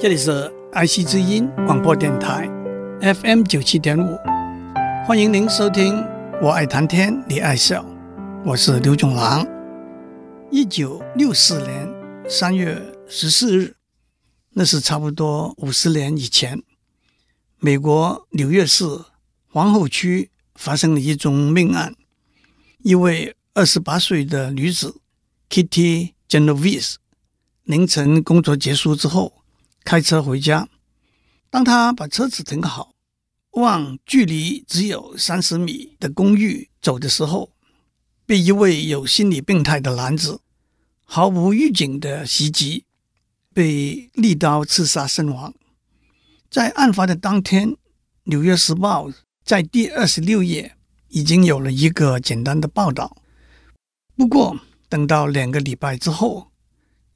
这里是爱惜之音广播电台，FM 九七点五，欢迎您收听。我爱谈天，你爱笑，我是刘总郎。一九六四年三月十四日，那是差不多五十年以前，美国纽约市皇后区发生了一宗命案，一位二十八岁的女子 Kitty Genovese 凌晨工作结束之后。开车回家，当他把车子停好，往距离只有三十米的公寓走的时候，被一位有心理病态的男子毫无预警的袭击，被利刀刺杀身亡。在案发的当天，《纽约时报》在第二十六页已经有了一个简单的报道。不过，等到两个礼拜之后，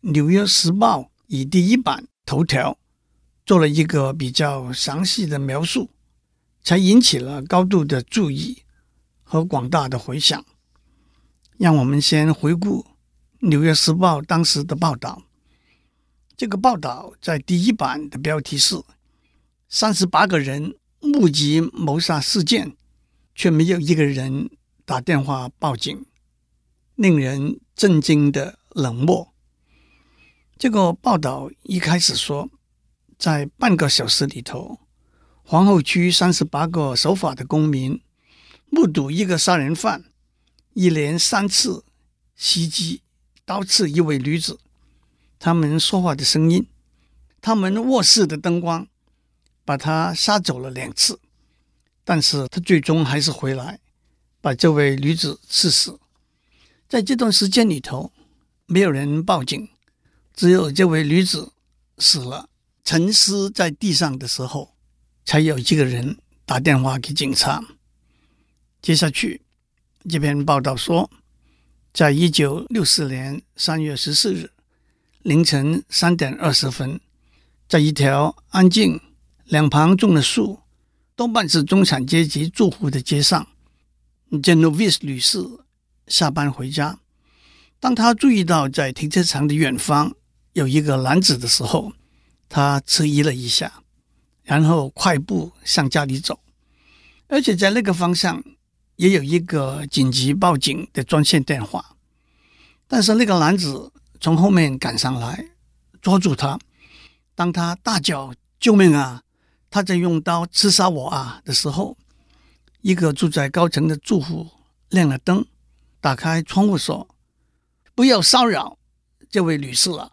《纽约时报》以第一版。头条做了一个比较详细的描述，才引起了高度的注意和广大的回响。让我们先回顾《纽约时报》当时的报道。这个报道在第一版的标题是“三十八个人目击谋杀事件，却没有一个人打电话报警”，令人震惊的冷漠。这个报道一开始说，在半个小时里头，皇后区三十八个守法的公民目睹一个杀人犯一连三次袭击、刀刺一位女子。他们说话的声音，他们卧室的灯光，把他杀走了两次，但是他最终还是回来，把这位女子刺死。在这段时间里头，没有人报警。只有这位女子死了，沉尸在地上的时候，才有一个人打电话给警察。接下去，这篇报道说，在一九六四年三月十四日凌晨三点二十分，在一条安静、两旁种了树、多半是中产阶级住户的街上，Genovese 女士下班回家，当她注意到在停车场的远方，有一个男子的时候，他迟疑了一下，然后快步向家里走，而且在那个方向也有一个紧急报警的专线电话。但是那个男子从后面赶上来，抓住他。当他大叫“救命啊！他在用刀刺杀我啊！”的时候，一个住在高层的住户亮了灯，打开窗户说：“不要骚扰这位女士了。”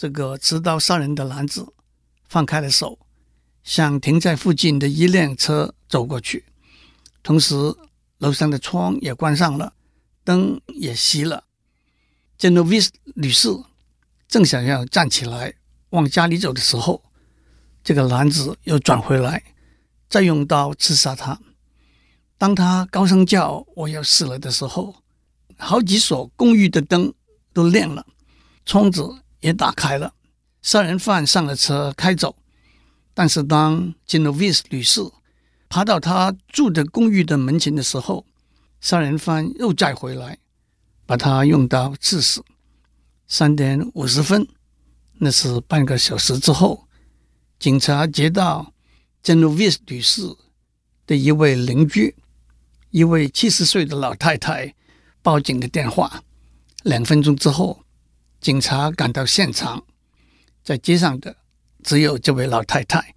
这个持刀杀人的男子放开了手，向停在附近的一辆车走过去，同时楼上的窗也关上了，灯也熄了。Genovese 女士正想要站起来往家里走的时候，这个男子又转回来，再用刀刺杀她。当他高声叫“我要死了”的时候，好几所公寓的灯都亮了，窗子。也打开了，杀人犯上了车开走。但是当 Genovese 女士爬到她住的公寓的门前的时候，杀人犯又再回来，把她用刀刺死。三点五十分，那是半个小时之后，警察接到 Genovese 女士的一位邻居，一位七十岁的老太太报警的电话。两分钟之后。警察赶到现场，在街上的只有这位老太太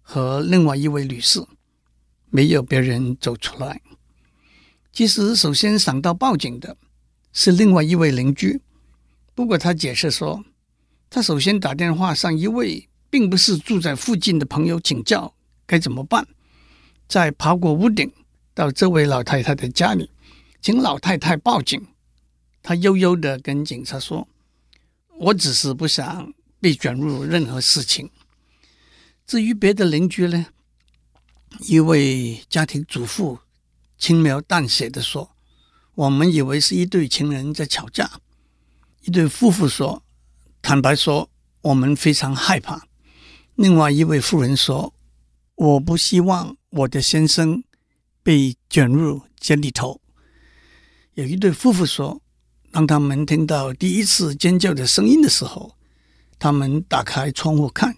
和另外一位女士，没有别人走出来。其实，首先想到报警的是另外一位邻居，不过他解释说，他首先打电话向一位并不是住在附近的朋友请教该怎么办，再爬过屋顶到这位老太太的家里，请老太太报警。他悠悠地跟警察说。我只是不想被卷入任何事情。至于别的邻居呢？一位家庭主妇轻描淡写的说：“我们以为是一对情人在吵架。”一对夫妇说：“坦白说，我们非常害怕。”另外一位妇人说：“我不希望我的先生被卷入这里头。”有一对夫妇说。当他们听到第一次尖叫的声音的时候，他们打开窗户看，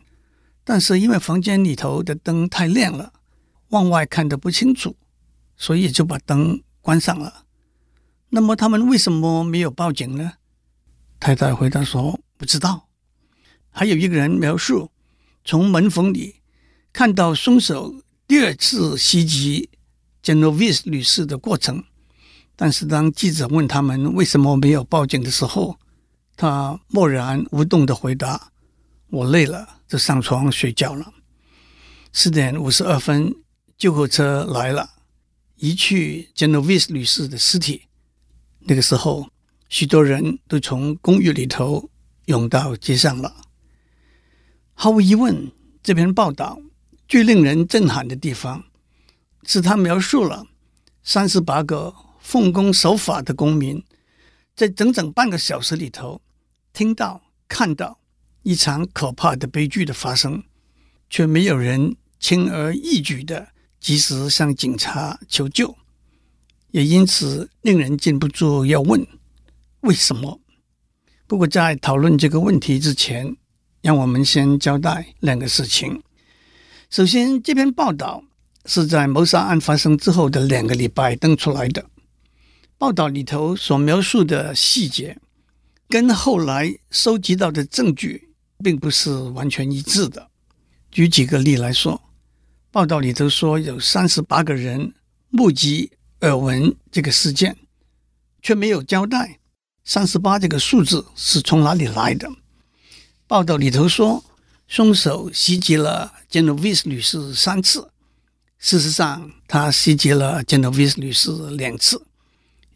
但是因为房间里头的灯太亮了，往外看得不清楚，所以就把灯关上了。那么他们为什么没有报警呢？太太回答说：“不知道。”还有一个人描述，从门缝里看到凶手第二次袭击 Genovese 女士的过程，但是当记者问他们为什么没有报警的时候，他默然无动的回答：“我累了，就上床睡觉了。”四点五十二分，救护车来了，移去 Genovese 女士的尸体。那个时候，许多人都从公寓里头涌到街上了。毫无疑问，这篇报道最令人震撼的地方，是他描述了三十八个奉公守法的公民，在整整半个小时里头。听到、看到一场可怕的悲剧的发生，却没有人轻而易举的及时向警察求救，也因此令人禁不住要问：为什么？不过，在讨论这个问题之前，让我们先交代两个事情。首先，这篇报道是在谋杀案发生之后的两个礼拜登出来的，报道里头所描述的细节。跟后来收集到的证据并不是完全一致的。举几个例来说，报道里头说有三十八个人目击耳闻这个事件，却没有交代三十八这个数字是从哪里来的。报道里头说，凶手袭击了 Genovese 女士三次，事实上他袭击了 Genovese 女士两次。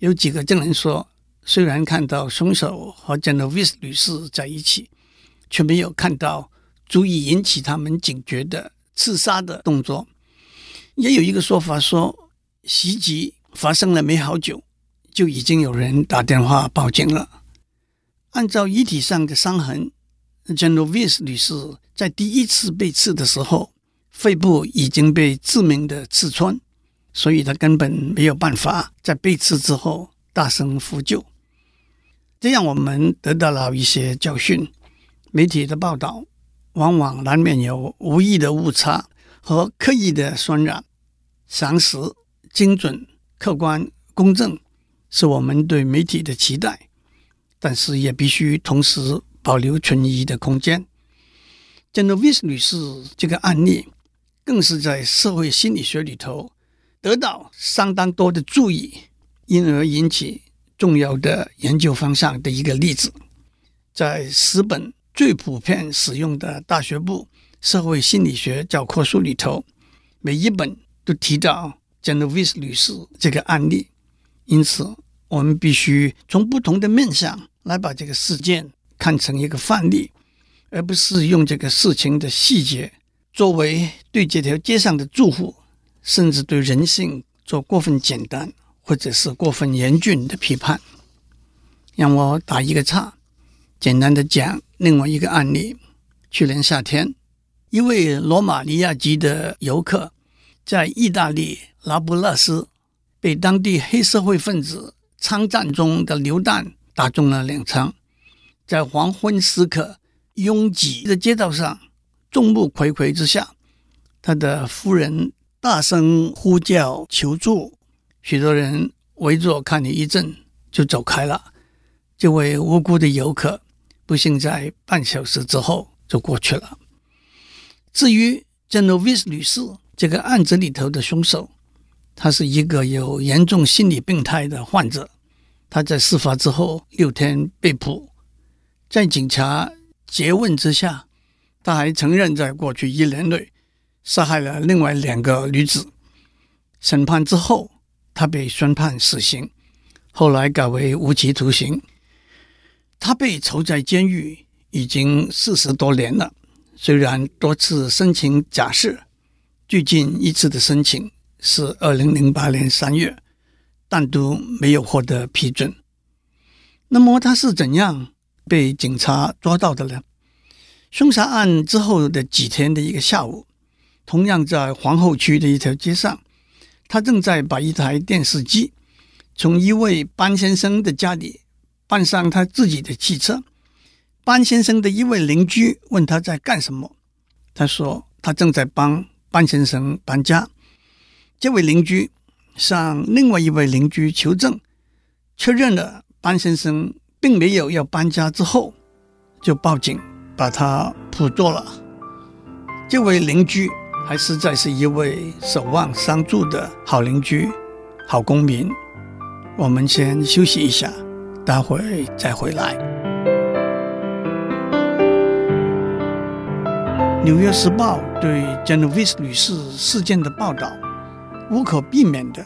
有几个证人说。虽然看到凶手和 Genovese 女士在一起，却没有看到足以引起他们警觉的刺杀的动作。也有一个说法说，袭击发生了没好久，就已经有人打电话报警了。按照遗体上的伤痕，Genovese 女士在第一次被刺的时候，肺部已经被致命的刺穿，所以他根本没有办法在被刺之后大声呼救。这样，我们得到了一些教训。媒体的报道往往难免有无意的误差和刻意的渲染。详实、精准、客观、公正，是我们对媒体的期待，但是也必须同时保留存疑的空间。Genovese 女士这个案例，更是在社会心理学里头得到相当多的注意，因而引起。重要的研究方向的一个例子，在十本最普遍使用的大学部社会心理学教科书里头，每一本都提到 Genovese 女士这个案例。因此，我们必须从不同的面向来把这个事件看成一个范例，而不是用这个事情的细节作为对这条街上的住户，甚至对人性做过分简单。或者是过分严峻的批判，让我打一个岔，简单的讲另外一个案例。去年夏天，一位罗马尼亚籍的游客在意大利拉布勒斯被当地黑社会分子枪战中的流弹打中了两枪，在黄昏时刻拥挤的街道上，众目睽睽之下，他的夫人大声呼叫求助。许多人围着看了一阵，就走开了。这位无辜的游客，不幸在半小时之后就过去了。至于 Genovese 女士这个案子里头的凶手，他是一个有严重心理病态的患者。他在事发之后六天被捕，在警察诘问之下，他还承认在过去一年内杀害了另外两个女子。审判之后。他被宣判死刑，后来改为无期徒刑。他被囚在监狱已经四十多年了，虽然多次申请假释，最近一次的申请是二零零八年三月，但都没有获得批准。那么他是怎样被警察抓到的呢？凶杀案之后的几天的一个下午，同样在皇后区的一条街上。他正在把一台电视机从一位班先生的家里搬上他自己的汽车，班先生的一位邻居问他在干什么，他说他正在帮班先生搬家。这位邻居向另外一位邻居求证，确认了班先生并没有要搬家之后，就报警把他捕捉了。这位邻居还实在是一位守望相助的好邻居、好公民。我们先休息一下，待会再回来。《纽约时报》对 Genovese 女士事件的报道，无可避免地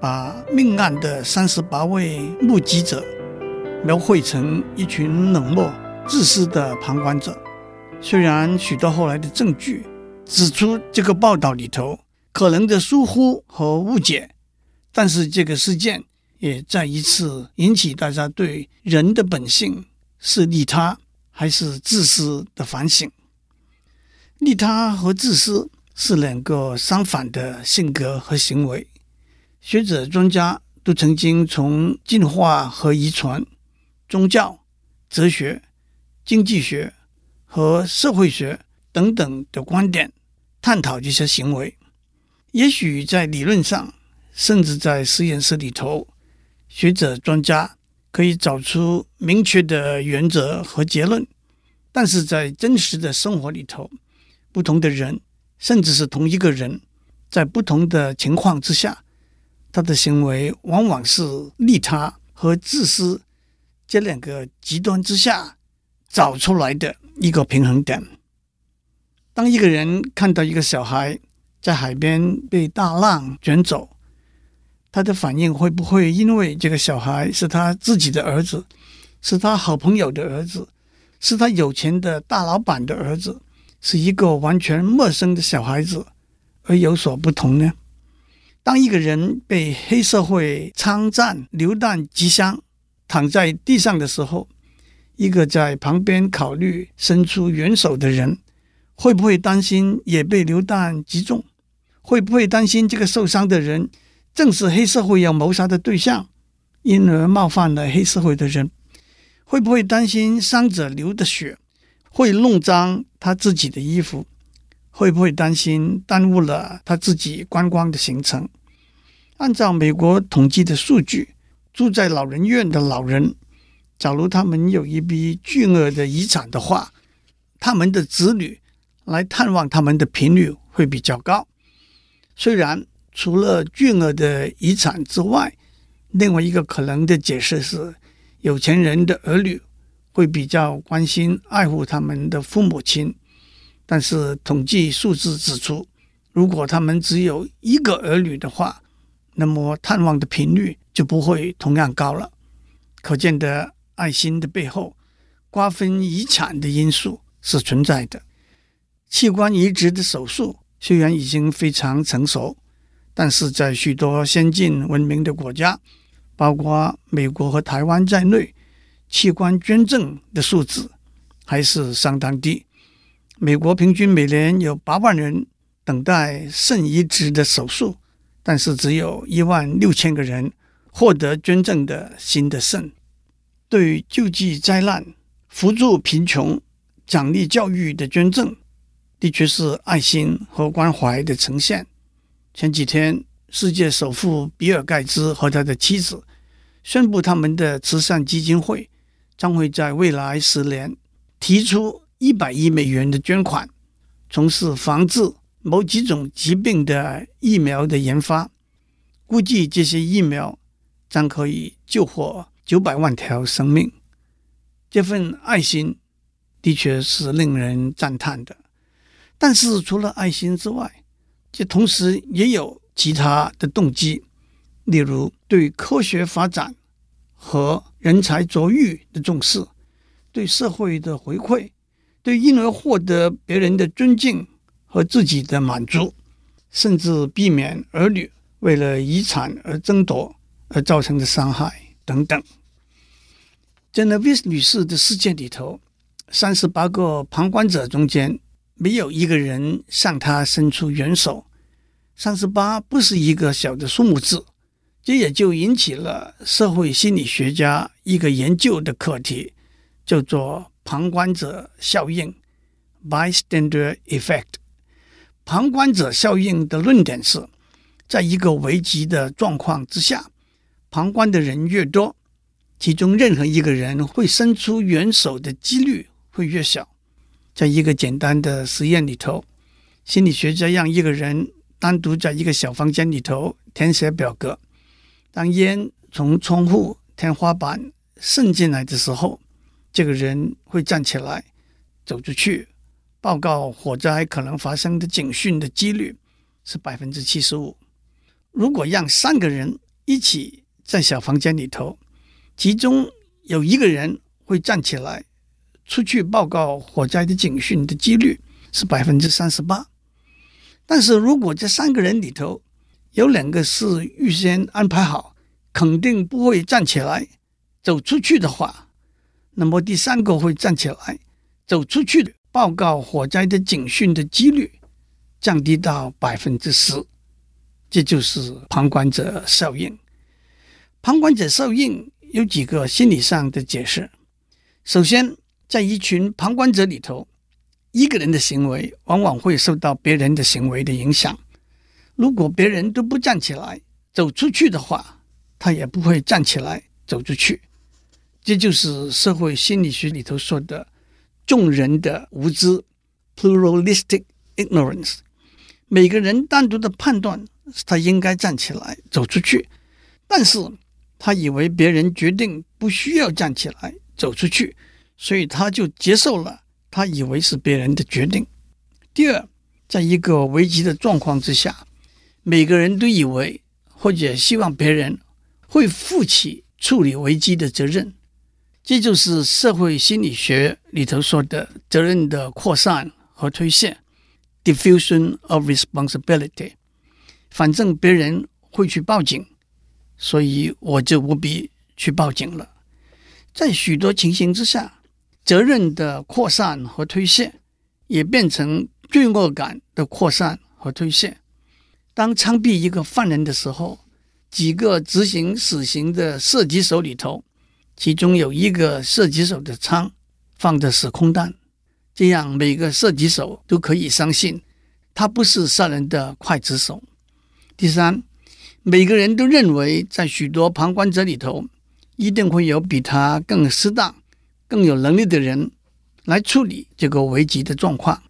把命案的三十八位目击者描绘成一群冷漠、自私的旁观者。虽然许多后来的证据指出这个报道里头可能的疏忽和误解，但是这个事件。也再一次引起大家对人的本性是利他还是自私的反省。利他和自私是两个相反的性格和行为。学者专家都曾经从进化和遗传、宗教、哲学、经济学和社会学等等的观点探讨这些行为。也许在理论上，甚至在实验室里头。学者专家可以找出明确的原则和结论，但是在真实的生活里头，不同的人，甚至是同一个人，在不同的情况之下，他的行为往往是利他和自私这两个极端之下找出来的一个平衡点。当一个人看到一个小孩在海边被大浪卷走，他的反应会不会因为这个小孩是他自己的儿子，是他好朋友的儿子，是他有钱的大老板的儿子，是一个完全陌生的小孩子而有所不同呢？当一个人被黑社会枪战、流弹击伤，躺在地上的时候，一个在旁边考虑伸出援手的人，会不会担心也被流弹击中？会不会担心这个受伤的人？正是黑社会要谋杀的对象，因而冒犯了黑社会的人，会不会担心伤者流的血会弄脏他自己的衣服？会不会担心耽误了他自己观光的行程？按照美国统计的数据，住在老人院的老人，假如他们有一笔巨额的遗产的话，他们的子女来探望他们的频率会比较高。虽然。除了巨额的遗产之外，另外一个可能的解释是，有钱人的儿女会比较关心爱护他们的父母亲。但是统计数字指出，如果他们只有一个儿女的话，那么探望的频率就不会同样高了。可见的爱心的背后，瓜分遗产的因素是存在的。器官移植的手术虽然已经非常成熟。但是在许多先进文明的国家，包括美国和台湾在内，器官捐赠的数字还是相当低。美国平均每年有八万人等待肾移植的手术，但是只有一万六千个人获得捐赠的新的肾。对救济灾难、扶助贫穷、奖励教育的捐赠，的确是爱心和关怀的呈现。前几天，世界首富比尔盖茨和他的妻子宣布，他们的慈善基金会将会在未来十年提出一百亿美元的捐款，从事防治某几种疾病的疫苗的研发。估计这些疫苗将可以救活九百万条生命。这份爱心的确是令人赞叹的。但是，除了爱心之外，这同时也有其他的动机，例如对科学发展和人才卓越的重视，对社会的回馈，对因而获得别人的尊敬和自己的满足，甚至避免儿女为了遗产而争夺而造成的伤害等等。Genovese 女士的事件里头，三十八个旁观者中间，没有一个人向他伸出援手，三十八不是一个小的数目字，这也就引起了社会心理学家一个研究的课题，叫做旁观者效应 （bystander effect）。旁观者效应的论点是，在一个危急的状况之下，旁观的人越多，其中任何一个人会伸出援手的几率会越小。在一个简单的实验里头，心理学家让一个人单独在一个小房间里头填写表格。当烟从窗户、天花板渗进来的时候，这个人会站起来走出去，报告火灾可能发生的警讯的几率是百分之七十五。如果让三个人一起在小房间里头，其中有一个人会站起来出去报告火灾的警讯的几率是百分之三十八。但是如果这三个人里头有两个是预先安排好，肯定不会站起来走出去的话，那么第三个会站起来走出去报告火灾的警讯的几率降低到百分之十。这就是旁观者效应。旁观者效应有几个心理上的解释。首先，在一群旁观者里头，一个人的行为往往会受到别人的行为的影响。如果别人都不站起来走出去的话，他也不会站起来走出去。这就是社会心理学里头说的“众人的无知 ”（pluralistic ignorance）。每个人单独的判断是。他应该站起来走出去，但是他以为别人决定不需要站起来走出去，所以他就接受了他以为是别人的决定。第二，在一个危急的状况之下，每个人都以为或者希望别人会负起处理危机的责任，这就是社会心理学里头说的责任的扩散和推卸 （diffusion of responsibility）。反正别人会去报警，所以我就不必去报警了。在许多情形之下，责任的扩散和推卸也变成罪恶感的扩散和推卸。当枪毙一个犯人的时候，几个执行死刑的射击手里头，其中有一个射击手的枪放的是空弹，这样每个射击手都可以相信他不是杀人的刽子手。第三，每个人都认为，在许多旁观者里头，一定会有比他更适当、更有能力的人来处理这个危急的状况。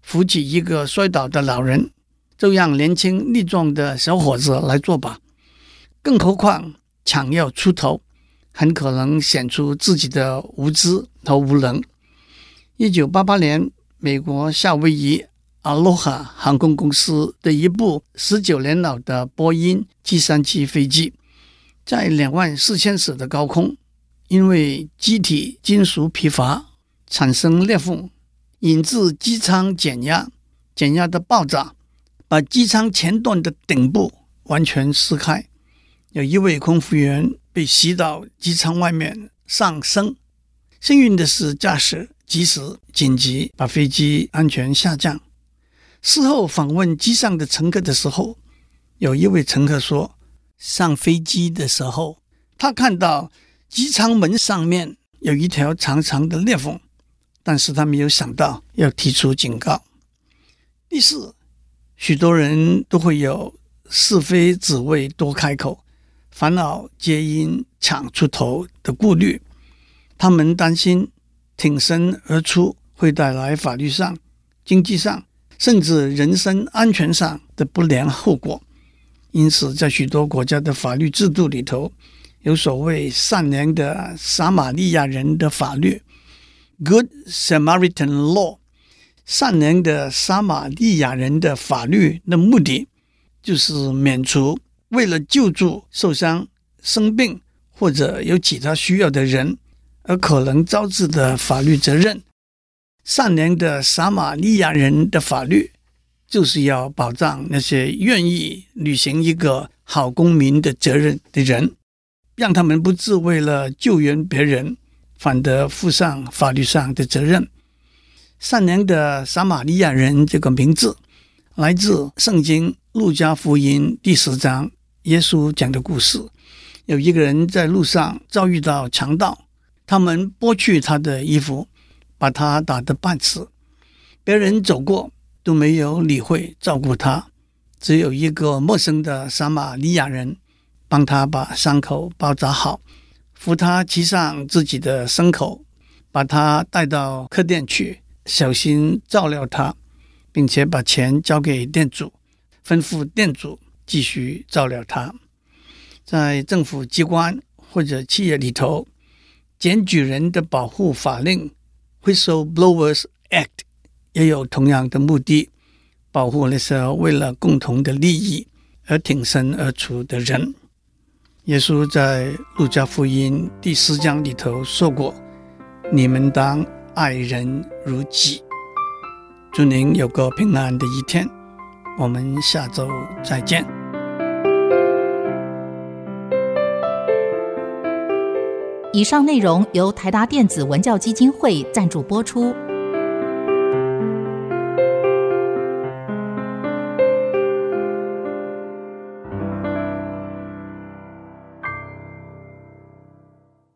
扶起一个摔倒的老人，就让年轻力壮的小伙子来做吧。更何况，抢要出头，很可能显出自己的无知和无能。一九八八年，美国夏威夷。阿罗哈航空公司的一部十九年老的波音七三七飞机，在两万四千尺的高空，因为机体金属疲乏产生裂缝，引致机舱减压，减压的爆炸把机舱前段的顶部完全撕开，有一位空服员被吸到机舱外面上升。幸运的是，驾驶及时紧急把飞机安全下降。事后访问机上的乘客的时候，有一位乘客说，上飞机的时候，他看到机舱门上面有一条长长的裂缝，但是他没有想到要提出警告。第四，许多人都会有是非只为多开口，烦恼皆因抢出头的顾虑，他们担心挺身而出会带来法律上、经济上。甚至人身安全上的不良后果，因此在许多国家的法律制度里头，有所谓善良的撒玛利亚人的法律 （Good Samaritan Law）。善良的撒玛利亚人的法律的目的，就是免除为了救助受伤、生病或者有其他需要的人而可能招致的法律责任。善良的撒玛利亚人的法律，就是要保障那些愿意履行一个好公民的责任的人，让他们不自为了救援别人，反得负上法律上的责任。善良的撒玛利亚人这个名字，来自圣经路加福音第十章，耶稣讲的故事。有一个人在路上遭遇到强盗，他们剥去他的衣服。把他打得半死。别人走过都没有理会照顾他，只有一个陌生的撒玛利亚人帮他把伤口包扎好，扶他骑上自己的牲口，把他带到客店去，小心照料他，并且把钱交给店主，吩咐店主继续照料他。在政府机关或者企业里头，检举人的保护法令 （Whistleblowers Act） 也有同样的目的，保护那些为了共同的利益而挺身而出的人。耶稣在路加福音第四章里头说过：“你们当爱人如己。”祝您有个平安的一天，我们下周再见。以上内容由台达电子文教基金会赞助播出。